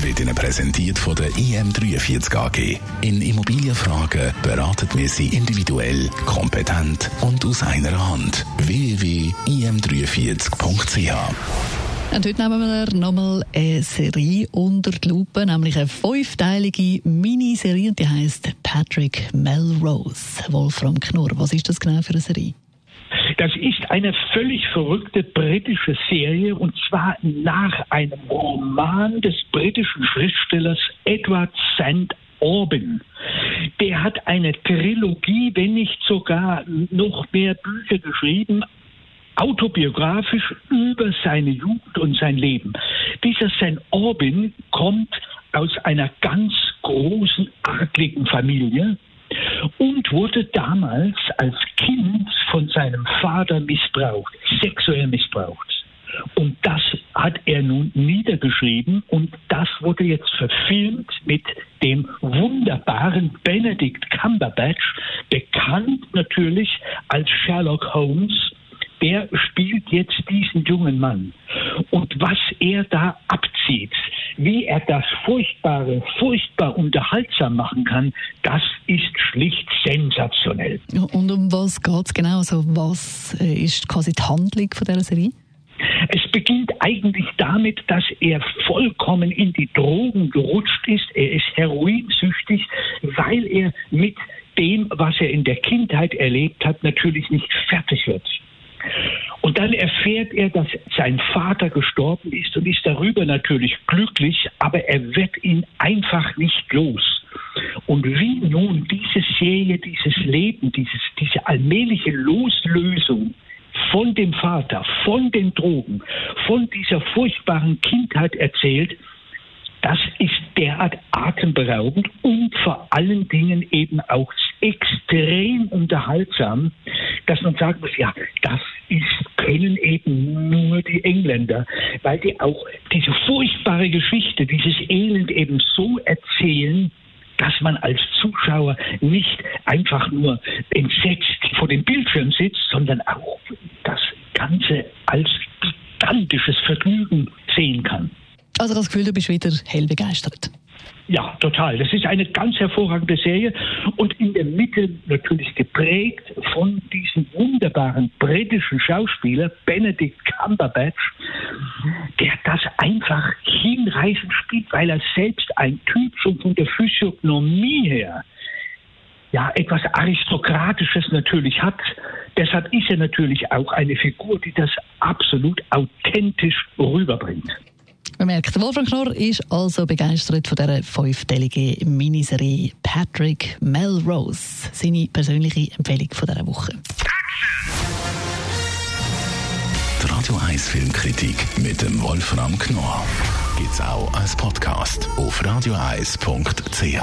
wird Ihnen präsentiert von der IM43 AG. In Immobilienfragen beraten wir Sie individuell, kompetent und aus einer Hand. www.im43.ch und heute nehmen wir nochmal eine Serie unter die Lupe, nämlich eine fünfteilige Miniserie die heißt Patrick Melrose. Wolfram Knorr, was ist das genau für eine Serie? Das ist eine völlig verrückte britische Serie und zwar nach einem Roman des britischen Schriftstellers Edward St. Orban. Der hat eine Trilogie, wenn nicht sogar noch mehr Bücher geschrieben, autobiografisch über seine Jugend und sein Leben. Dieser St. Orban kommt aus einer ganz großen, adligen Familie und wurde damals als Kind seinem Vater missbraucht, sexuell missbraucht. Und das hat er nun niedergeschrieben und das wurde jetzt verfilmt mit dem wunderbaren Benedict Cumberbatch, bekannt natürlich als Sherlock Holmes. Der spielt jetzt diesen jungen Mann. Und was er da abzieht, wie er das Furchtbare furchtbar unterhaltsam machen kann, das ist schlicht sensationell. Und um was geht es genau? Also was äh, ist quasi die Handlung von dieser Serie? Es beginnt eigentlich damit, dass er vollkommen in die Drogen gerutscht ist. Er ist heroinsüchtig, weil er mit dem, was er in der Kindheit erlebt hat, natürlich nicht fertig wird. Und dann erfährt er, dass sein Vater gestorben ist und ist darüber natürlich glücklich, aber er wird ihn einfach nicht los. Und wie nun diese Serie, dieses Leben, dieses, diese allmähliche Loslösung von dem Vater, von den Drogen, von dieser furchtbaren Kindheit erzählt, das ist derart atemberaubend und vor allen Dingen eben auch extrem unterhaltsam, dass man sagen muss, ja, das ist, können eben nur die Engländer, weil die auch diese furchtbare Geschichte, dieses Elend eben so erzählen, dass man als Zuschauer nicht einfach nur entsetzt vor dem Bildschirm sitzt, sondern auch das Ganze als gigantisches Vergnügen sehen kann. Also das Gefühl, du bist wieder hell begeistert. Ja, total. Das ist eine ganz hervorragende Serie und in der Mitte natürlich geprägt von diesem wunderbaren britischen Schauspieler Benedict Cumberbatch, der das einfach hinreißend spielt, weil er selbst ein Typ schon von der Physiognomie her ja etwas Aristokratisches natürlich hat. Deshalb ist er natürlich auch eine Figur, die das absolut authentisch rüberbringt. Man Wolfram Knorr ist also begeistert von dieser fünfteiligen Miniserie Patrick Melrose. Seine persönliche Empfehlung von dieser Woche. Die Radio 1 Filmkritik mit dem Wolfram Knorr gibt es auch als Podcast auf radioeis.ch.